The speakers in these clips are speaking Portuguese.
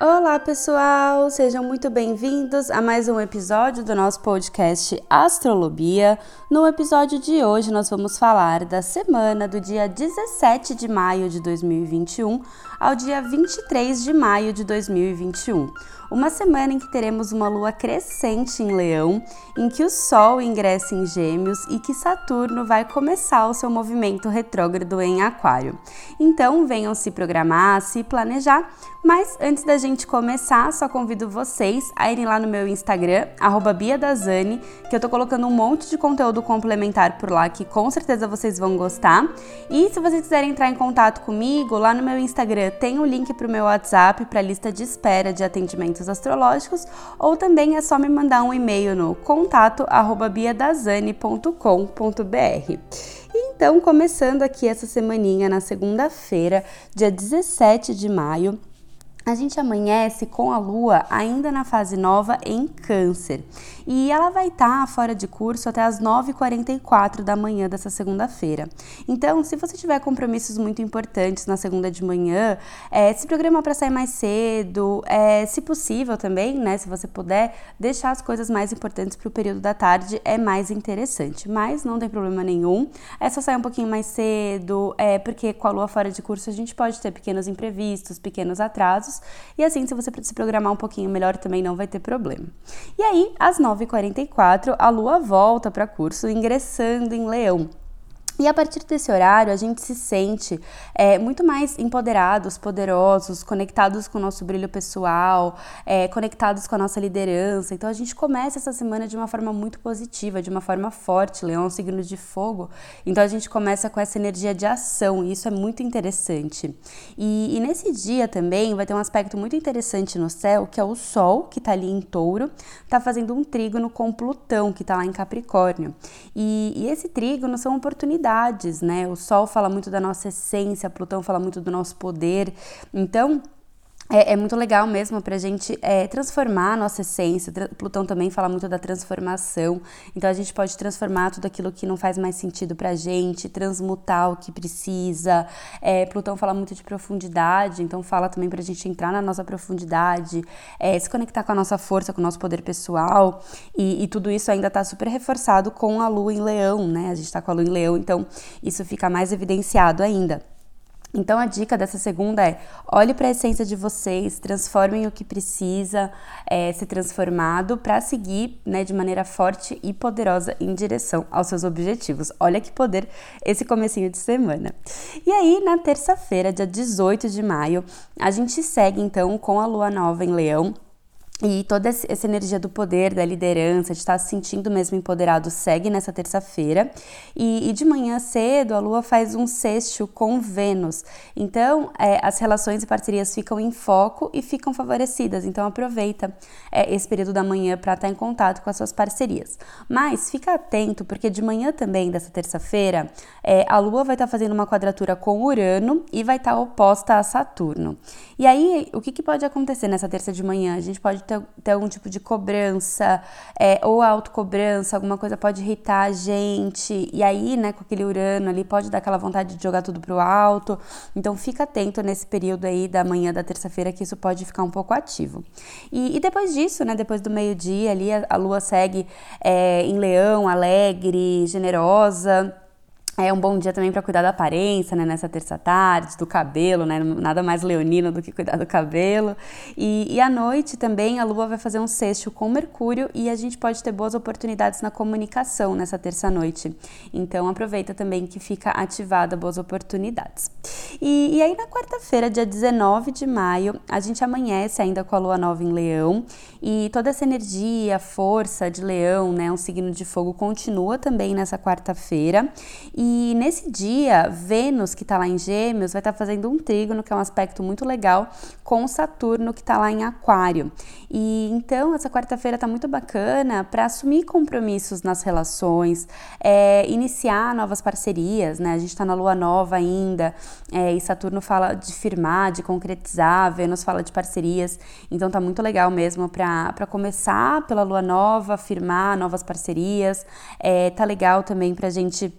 Olá, pessoal! Sejam muito bem-vindos a mais um episódio do nosso podcast Astrolobia. No episódio de hoje, nós vamos falar da semana do dia 17 de maio de 2021 ao dia 23 de maio de 2021 uma semana em que teremos uma lua crescente em Leão, em que o Sol ingressa em Gêmeos e que Saturno vai começar o seu movimento retrógrado em Aquário. Então, venham se programar, se planejar. Mas antes da gente começar, só convido vocês a irem lá no meu Instagram, @biadazani, que eu tô colocando um monte de conteúdo complementar por lá que com certeza vocês vão gostar. E se vocês quiserem entrar em contato comigo, lá no meu Instagram tem o um link para o meu WhatsApp para lista de espera de atendimentos astrológicos, ou também é só me mandar um e-mail no contato@biadazani.com.br. Então, começando aqui essa semaninha na segunda-feira, dia 17 de maio, a gente amanhece com a lua ainda na fase nova em Câncer e ela vai estar tá fora de curso até as 9h44 da manhã dessa segunda-feira. Então, se você tiver compromissos muito importantes na segunda de manhã, é, se programa para sair mais cedo, é, se possível também, né? Se você puder, deixar as coisas mais importantes para o período da tarde é mais interessante. Mas não tem problema nenhum, é só sair um pouquinho mais cedo, é, porque com a lua fora de curso a gente pode ter pequenos imprevistos, pequenos atrasos, e assim, se você se programar um pouquinho melhor, também não vai ter problema. E aí, às 9 9h44, a Lua volta para curso, ingressando em Leão. E a partir desse horário, a gente se sente é, muito mais empoderados, poderosos, conectados com o nosso brilho pessoal, é, conectados com a nossa liderança. Então, a gente começa essa semana de uma forma muito positiva, de uma forma forte. Leão é um signo de fogo, então a gente começa com essa energia de ação, e isso é muito interessante. E, e nesse dia também vai ter um aspecto muito interessante no céu, que é o Sol, que está ali em touro, está fazendo um trígono com Plutão, que está lá em Capricórnio. E, e esse trígono são oportunidades né? O Sol fala muito da nossa essência, Plutão fala muito do nosso poder. Então, é, é, muito legal mesmo para a gente é, transformar a nossa essência. Plutão também fala muito da transformação. Então a gente pode transformar tudo aquilo que não faz mais sentido para a gente, transmutar o que precisa. É, Plutão fala muito de profundidade, então fala também para a gente entrar na nossa profundidade, é, se conectar com a nossa força, com o nosso poder pessoal. E, e tudo isso ainda está super reforçado com a Lua em Leão, né? A gente está com a Lua em Leão, então isso fica mais evidenciado ainda. Então a dica dessa segunda é: olhe para a essência de vocês, transformem o que precisa é, ser transformado para seguir né, de maneira forte e poderosa em direção aos seus objetivos. Olha que poder esse comecinho de semana. E aí, na terça-feira, dia 18 de maio, a gente segue então com a lua nova em Leão e toda essa energia do poder, da liderança, de estar se sentindo mesmo empoderado, segue nessa terça-feira. E, e, de manhã cedo, a Lua faz um sexto com Vênus. Então, é, as relações e parcerias ficam em foco e ficam favorecidas. Então, aproveita é, esse período da manhã para estar em contato com as suas parcerias. Mas fica atento, porque de manhã também, dessa terça-feira, é, a Lua vai estar fazendo uma quadratura com Urano e vai estar oposta a Saturno. E aí, o que, que pode acontecer nessa terça de manhã? A gente pode ter, ter algum tipo de cobrança, é, ou autocobrança, alguma coisa pode irritar a gente, e aí, né, com aquele Urano ali, pode dar aquela vontade de jogar tudo pro alto. Então, fica atento nesse período aí da manhã da terça-feira, que isso pode ficar um pouco ativo. E, e depois disso, né, depois do meio-dia ali, a, a lua segue é, em leão, alegre, generosa. É um bom dia também para cuidar da aparência, né? Nessa terça tarde, do cabelo, né? Nada mais leonino do que cuidar do cabelo. E, e à noite também a Lua vai fazer um sexto com Mercúrio e a gente pode ter boas oportunidades na comunicação nessa terça noite. Então aproveita também que fica ativada boas oportunidades. E, e aí na quarta-feira, dia 19 de maio, a gente amanhece ainda com a Lua nova em Leão e toda essa energia, força de Leão, né? Um signo de fogo continua também nessa quarta-feira. E e nesse dia, Vênus, que está lá em Gêmeos, vai estar tá fazendo um trígono, que é um aspecto muito legal, com Saturno, que está lá em Aquário. E então, essa quarta-feira está muito bacana para assumir compromissos nas relações, é, iniciar novas parcerias, né? A gente está na lua nova ainda, é, e Saturno fala de firmar, de concretizar, Vênus fala de parcerias. Então, tá muito legal mesmo para começar pela lua nova, firmar novas parcerias. É, tá legal também para a gente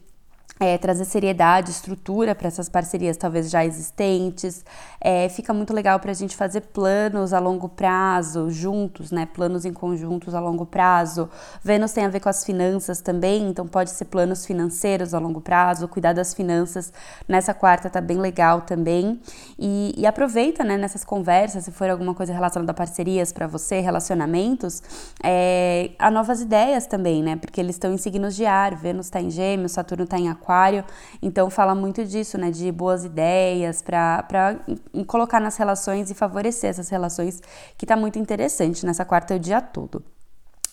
é, trazer seriedade, estrutura para essas parcerias talvez já existentes. É, fica muito legal para a gente fazer planos a longo prazo, juntos, né? Planos em conjuntos a longo prazo. Vênus tem a ver com as finanças também, então pode ser planos financeiros a longo prazo, cuidar das finanças nessa quarta tá bem legal também. E, e aproveita, né, nessas conversas, se for alguma coisa relacionada a parcerias para você, relacionamentos, é, a novas ideias também, né? Porque eles estão em signos de ar, Vênus está em Gêmeos, Saturno está em Aquário Aquário, então fala muito disso, né, de boas ideias para colocar nas relações e favorecer essas relações, que tá muito interessante nessa quarta o dia todo.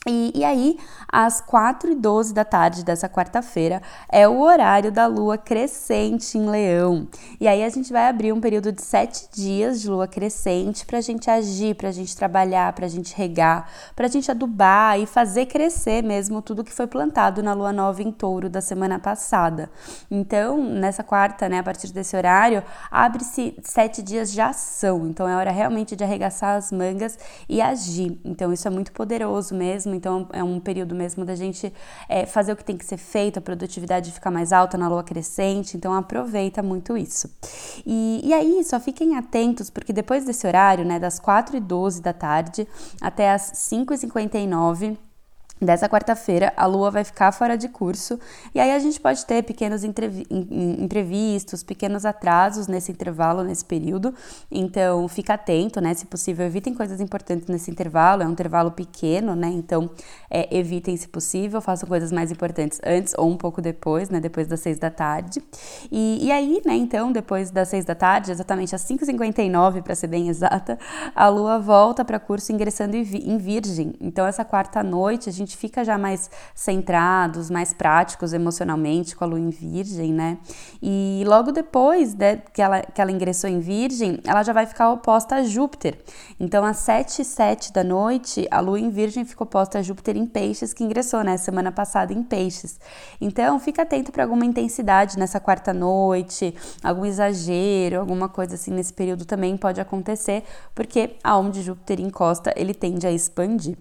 E, e, aí, às 4 e 12 da tarde dessa quarta-feira, é o horário da lua crescente em Leão. E aí, a gente vai abrir um período de sete dias de lua crescente para a gente agir, para a gente trabalhar, para a gente regar, para a gente adubar e fazer crescer mesmo tudo que foi plantado na lua nova em touro da semana passada. Então, nessa quarta, né, a partir desse horário, abre-se sete dias de ação. Então, é hora realmente de arregaçar as mangas e agir. Então, isso é muito poderoso mesmo mesmo, então é um período mesmo da gente é, fazer o que tem que ser feito, a produtividade ficar mais alta na lua crescente, então aproveita muito isso. E, e aí, só fiquem atentos, porque depois desse horário, né, das 4 e 12 da tarde até as 5 e 59 dessa quarta-feira, a lua vai ficar fora de curso e aí a gente pode ter pequenos imprevistos, pequenos atrasos nesse intervalo, nesse período. Então, fica atento, né? Se possível, evitem coisas importantes nesse intervalo. É um intervalo pequeno, né? Então, é, evitem, se possível, façam coisas mais importantes antes ou um pouco depois, né? Depois das seis da tarde. E, e aí, né? Então, depois das seis da tarde, exatamente às 5h59, para ser bem exata, a lua volta para curso ingressando em Virgem. Então, essa quarta noite, a gente gente fica já mais centrados, mais práticos emocionalmente com a lua em virgem, né? E logo depois né, que, ela, que ela ingressou em virgem, ela já vai ficar oposta a Júpiter. Então, às 7 e 7 da noite, a lua em virgem ficou oposta a Júpiter em peixes, que ingressou, né, semana passada em peixes. Então, fica atento para alguma intensidade nessa quarta noite, algum exagero, alguma coisa assim nesse período também pode acontecer, porque aonde Júpiter encosta, ele tende a expandir.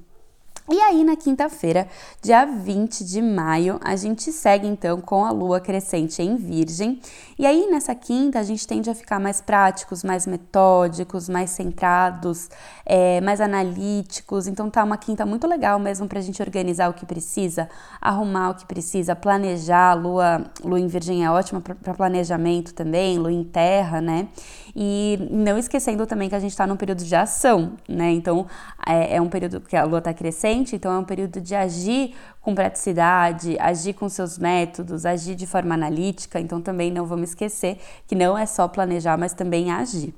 E aí, na quinta-feira, dia 20 de maio, a gente segue então com a lua crescente em Virgem. E aí, nessa quinta, a gente tende a ficar mais práticos, mais metódicos, mais centrados, é, mais analíticos. Então, tá uma quinta muito legal mesmo para a gente organizar o que precisa, arrumar o que precisa, planejar. Lua, lua em Virgem é ótima para planejamento também, lua em terra, né? E não esquecendo também que a gente está num período de ação, né? Então, é, é um período que a lua está crescente, então é um período de agir com praticidade, agir com seus métodos, agir de forma analítica. Então, também não vamos esquecer que não é só planejar, mas também agir.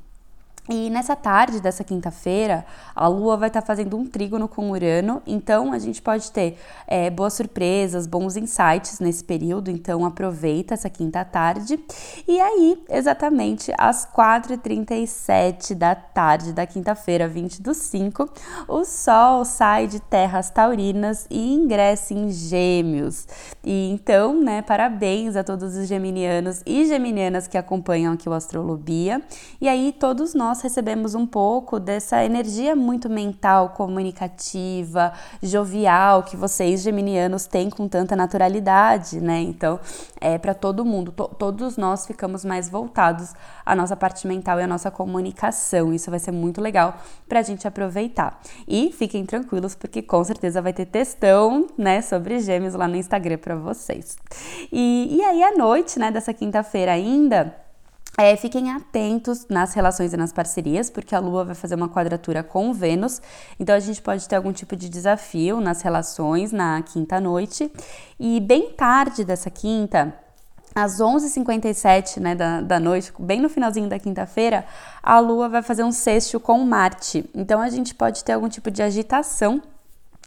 E nessa tarde dessa quinta-feira, a Lua vai estar tá fazendo um trígono com Urano, então a gente pode ter é, boas surpresas, bons insights nesse período, então aproveita essa quinta tarde. E aí, exatamente às 4h37 da tarde da quinta-feira, 20 do 5, o Sol sai de terras taurinas e ingressa em Gêmeos. E então, né, parabéns a todos os geminianos e geminianas que acompanham aqui o Astrolobia. E aí, todos nós nós recebemos um pouco dessa energia muito mental, comunicativa, jovial que vocês geminianos têm com tanta naturalidade, né? Então, é para todo mundo, to todos nós ficamos mais voltados à nossa parte mental e à nossa comunicação. Isso vai ser muito legal para a gente aproveitar. E fiquem tranquilos, porque com certeza vai ter textão, né, sobre gêmeos lá no Instagram para vocês. E, e aí, à noite, né, dessa quinta-feira ainda, é, fiquem atentos nas relações e nas parcerias, porque a Lua vai fazer uma quadratura com Vênus, então a gente pode ter algum tipo de desafio nas relações na quinta noite. E bem tarde dessa quinta, às 11h57 né, da, da noite, bem no finalzinho da quinta-feira, a Lua vai fazer um sexto com Marte. Então a gente pode ter algum tipo de agitação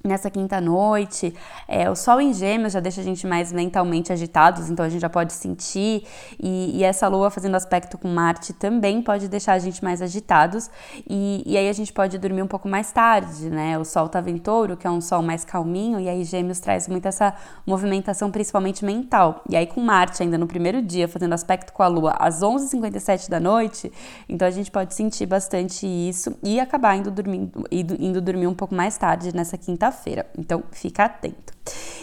nessa quinta noite. É, o Sol em Gêmeos já deixa a gente mais mentalmente agitados, então a gente já pode sentir. E, e essa Lua fazendo aspecto com Marte também pode deixar a gente mais agitados. E, e, aí a gente pode dormir um pouco mais tarde, né? O Sol tá em touro, que é um Sol mais calminho, e aí Gêmeos traz muito essa movimentação, principalmente mental. E aí com Marte ainda no primeiro dia, fazendo aspecto com a Lua às 11h57 da noite, então a gente pode sentir bastante isso e acabar indo dormir, indo, indo dormir um pouco mais tarde nessa quinta sexta-feira. Então, fica atento.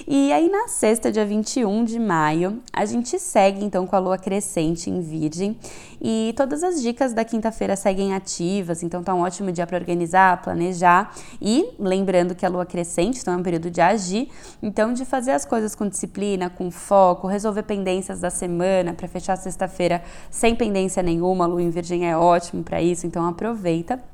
E aí, na sexta, dia 21 de maio, a gente segue então com a lua crescente em Virgem. E todas as dicas da quinta-feira seguem ativas, então tá um ótimo dia para organizar, planejar. E lembrando que a lua crescente, então é um período de agir, então de fazer as coisas com disciplina, com foco, resolver pendências da semana para fechar sexta-feira sem pendência nenhuma. A lua em Virgem é ótimo para isso, então aproveita.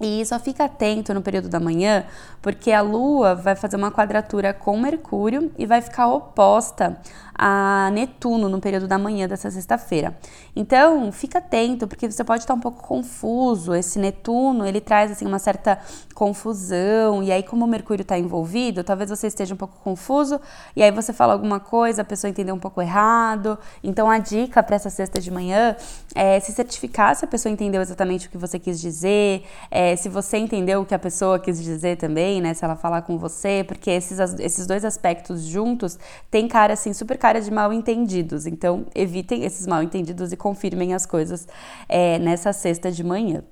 E só fica atento no período da manhã, porque a Lua vai fazer uma quadratura com Mercúrio e vai ficar oposta a Netuno no período da manhã dessa sexta-feira. Então, fica atento, porque você pode estar um pouco confuso. Esse Netuno, ele traz assim uma certa confusão, e aí como o Mercúrio está envolvido, talvez você esteja um pouco confuso, e aí você fala alguma coisa, a pessoa entendeu um pouco errado. Então, a dica para essa sexta de manhã é se certificar se a pessoa entendeu exatamente o que você quis dizer, é, se você entendeu o que a pessoa quis dizer também, né? Se ela falar com você, porque esses, esses dois aspectos juntos tem cara assim super cara de mal entendidos. Então, evitem esses mal entendidos e confirmem as coisas é, nessa sexta de manhã.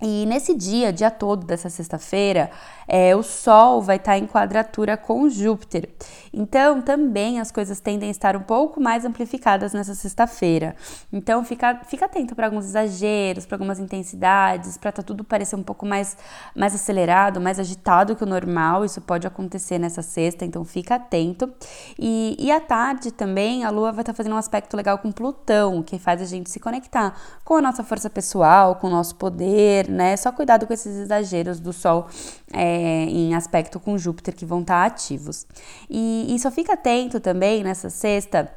E nesse dia, dia todo dessa sexta-feira, é, o Sol vai estar tá em quadratura com Júpiter. Então, também as coisas tendem a estar um pouco mais amplificadas nessa sexta-feira. Então, fica, fica atento para alguns exageros, para algumas intensidades, para tá tudo parecer um pouco mais, mais acelerado, mais agitado que o normal. Isso pode acontecer nessa sexta, então fica atento. E, e à tarde também, a Lua vai estar tá fazendo um aspecto legal com Plutão, que faz a gente se conectar com a nossa força pessoal, com o nosso poder, né? Só cuidado com esses exageros do Sol é, em aspecto com Júpiter que vão estar tá ativos. E, e só fica atento também nessa sexta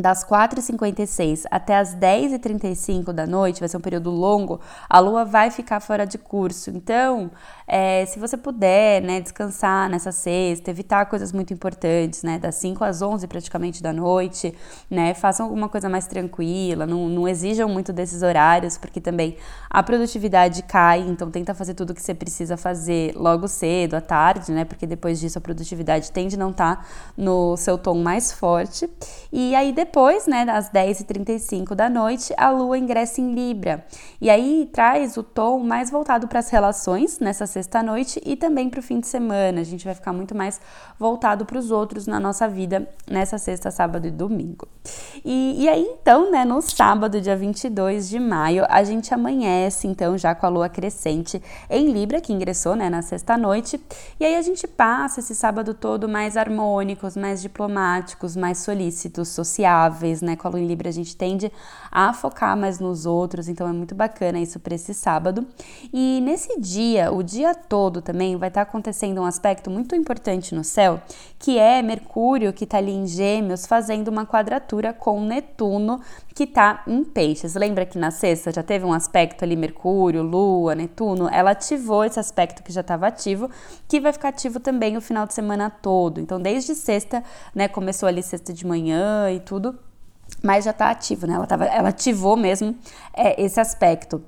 das 4h56 até as 10h35 da noite, vai ser um período longo, a lua vai ficar fora de curso. Então, é, se você puder, né, descansar nessa sexta, evitar coisas muito importantes, né, das 5 às 11 praticamente da noite, né, façam alguma coisa mais tranquila, não, não exijam muito desses horários, porque também a produtividade cai, então tenta fazer tudo o que você precisa fazer logo cedo, à tarde, né, porque depois disso a produtividade tende a não estar tá no seu tom mais forte. E aí depois, né, às 10h35 da noite, a lua ingressa em Libra. E aí traz o tom mais voltado para as relações nessa sexta sexta-noite e também para o fim de semana. A gente vai ficar muito mais voltado para os outros na nossa vida nessa sexta, sábado e domingo. E, e aí, então, né, no sábado, dia 22 de maio, a gente amanhece, então, já com a lua crescente em Libra, que ingressou, né, na sexta-noite. E aí a gente passa esse sábado todo mais harmônicos, mais diplomáticos, mais solícitos, sociáveis, né? Com a lua em Libra a gente tende a focar mais nos outros, então é muito bacana isso para esse sábado. E nesse dia, o dia dia todo também vai estar tá acontecendo um aspecto muito importante no céu, que é Mercúrio, que está ali em Gêmeos, fazendo uma quadratura com Netuno, que está em Peixes. Lembra que na sexta já teve um aspecto ali, Mercúrio, Lua, Netuno? Ela ativou esse aspecto que já estava ativo, que vai ficar ativo também o final de semana todo. Então, desde sexta, né, começou ali sexta de manhã e tudo mas já está ativo, né? Ela, tava, ela ativou mesmo é, esse aspecto.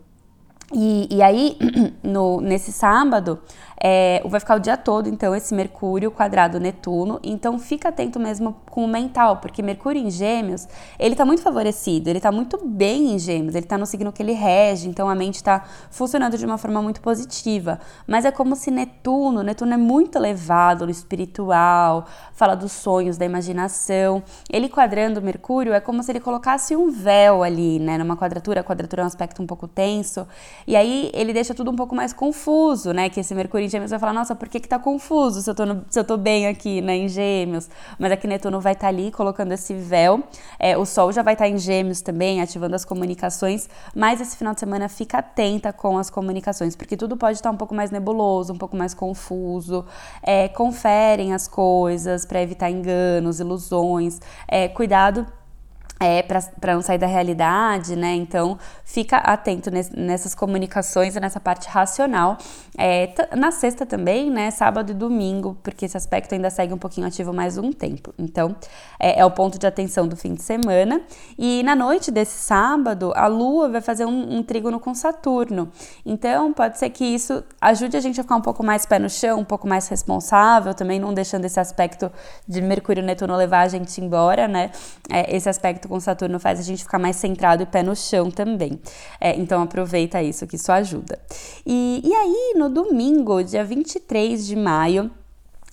E, e aí, no, nesse sábado, é, vai ficar o dia todo, então, esse Mercúrio quadrado Netuno. Então, fica atento mesmo com o mental, porque Mercúrio em Gêmeos, ele tá muito favorecido, ele tá muito bem em Gêmeos, ele tá no signo que ele rege, então a mente tá funcionando de uma forma muito positiva. Mas é como se Netuno, Netuno é muito elevado no espiritual, fala dos sonhos, da imaginação. Ele quadrando Mercúrio é como se ele colocasse um véu ali, né, numa quadratura. A quadratura é um aspecto um pouco tenso, e aí ele deixa tudo um pouco mais confuso, né, que esse Mercúrio gêmeos vai falar, nossa, por que que tá confuso se eu tô, no, se eu tô bem aqui, né, em gêmeos? Mas aqui Netuno vai estar tá ali colocando esse véu, é, o Sol já vai estar tá em gêmeos também, ativando as comunicações, mas esse final de semana fica atenta com as comunicações, porque tudo pode estar tá um pouco mais nebuloso, um pouco mais confuso, é, conferem as coisas para evitar enganos, ilusões, é, cuidado é, para não sair da realidade, né? Então, fica atento nessas comunicações e nessa parte racional. É, na sexta também, né? Sábado e domingo, porque esse aspecto ainda segue um pouquinho ativo mais um tempo. Então, é, é o ponto de atenção do fim de semana. E na noite desse sábado, a Lua vai fazer um, um trígono com Saturno. Então, pode ser que isso ajude a gente a ficar um pouco mais pé no chão, um pouco mais responsável, também não deixando esse aspecto de Mercúrio Netuno levar a gente embora, né? É, esse aspecto com Saturno faz a gente ficar mais centrado e pé no chão também. É, então aproveita isso, que isso ajuda. E, e aí, no domingo, dia 23 de maio,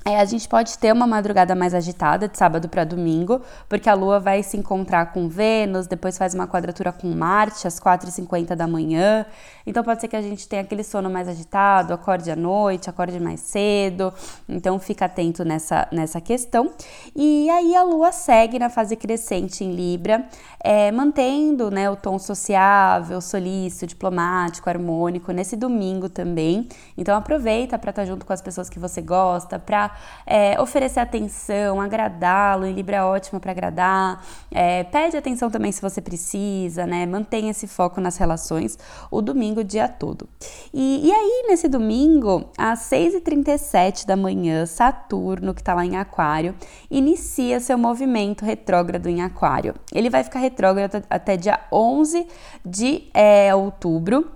é, a gente pode ter uma madrugada mais agitada de sábado para domingo, porque a Lua vai se encontrar com Vênus, depois faz uma quadratura com Marte às 4h50 da manhã. Então pode ser que a gente tenha aquele sono mais agitado, acorde à noite, acorde mais cedo. Então fica atento nessa, nessa questão. E aí a Lua segue na fase crescente em Libra, é, mantendo né, o tom sociável, solícito, diplomático, harmônico nesse domingo também. Então aproveita para estar tá junto com as pessoas que você gosta, para é, oferecer atenção, agradá-lo, em Libra é ótimo para agradar, é, pede atenção também se você precisa, né? Mantenha esse foco nas relações o domingo o dia todo. E, e aí, nesse domingo, às 6h37 da manhã, Saturno, que está lá em Aquário, inicia seu movimento retrógrado em Aquário. Ele vai ficar retrógrado até dia 11 de é, outubro.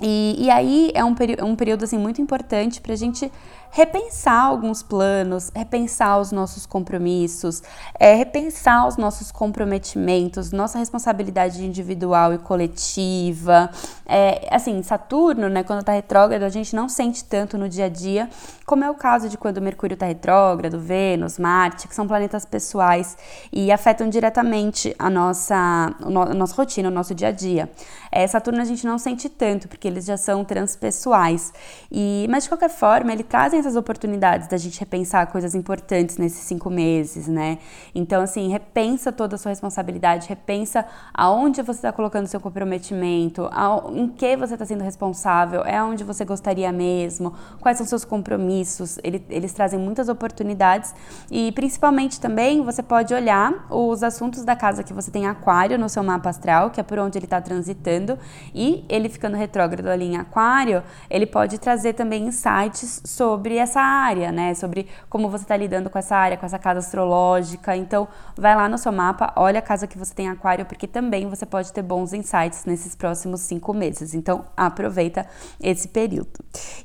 E, e aí é um, um período assim, muito importante para a gente repensar alguns planos, repensar os nossos compromissos, é, repensar os nossos comprometimentos, nossa responsabilidade individual e coletiva. É, assim, Saturno, né, quando está retrógrado, a gente não sente tanto no dia a dia, como é o caso de quando Mercúrio está retrógrado, Vênus, Marte, que são planetas pessoais e afetam diretamente a nossa, a nossa rotina, o nosso dia a dia. É, Saturno a gente não sente tanto, porque eles já são transpessoais. E, mas de qualquer forma, ele traz oportunidades da gente repensar coisas importantes nesses cinco meses, né? Então, assim, repensa toda a sua responsabilidade, repensa aonde você está colocando seu comprometimento, em que você está sendo responsável, é onde você gostaria mesmo, quais são seus compromissos. Ele, eles trazem muitas oportunidades e, principalmente, também você pode olhar os assuntos da casa que você tem aquário no seu mapa astral, que é por onde ele está transitando, e ele ficando retrógrado ali em aquário, ele pode trazer também insights sobre sobre essa área, né? Sobre como você está lidando com essa área, com essa casa astrológica. Então, vai lá no seu mapa, olha a casa que você tem aquário, porque também você pode ter bons insights nesses próximos cinco meses. Então, aproveita esse período.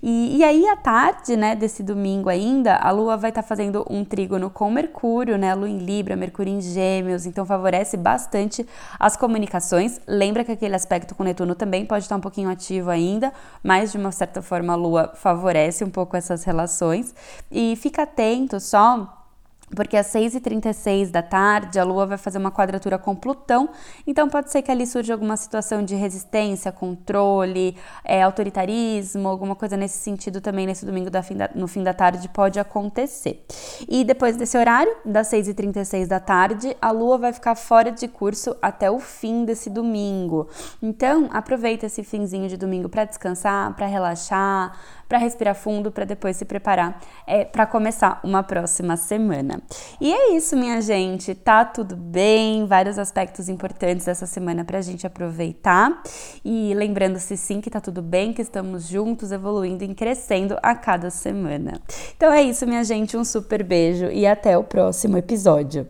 E, e aí, à tarde, né, desse domingo ainda, a Lua vai estar tá fazendo um trígono com Mercúrio, né? Lua em Libra, Mercúrio em Gêmeos, então favorece bastante as comunicações. Lembra que aquele aspecto com Netuno também pode estar um pouquinho ativo ainda, mas de uma certa forma a Lua favorece um pouco essas relações relações. E fica atento só porque às 6h36 da tarde a Lua vai fazer uma quadratura com Plutão, então pode ser que ali surja alguma situação de resistência, controle, é, autoritarismo, alguma coisa nesse sentido também nesse domingo fim da, no fim da tarde pode acontecer. E depois desse horário, das 6h36 da tarde, a Lua vai ficar fora de curso até o fim desse domingo. Então aproveita esse finzinho de domingo para descansar, para relaxar, para respirar fundo, para depois se preparar é, para começar uma próxima semana. E é isso, minha gente. Tá tudo bem, vários aspectos importantes dessa semana para a gente aproveitar. E lembrando-se sim que tá tudo bem, que estamos juntos, evoluindo e crescendo a cada semana. Então é isso, minha gente. Um super beijo e até o próximo episódio.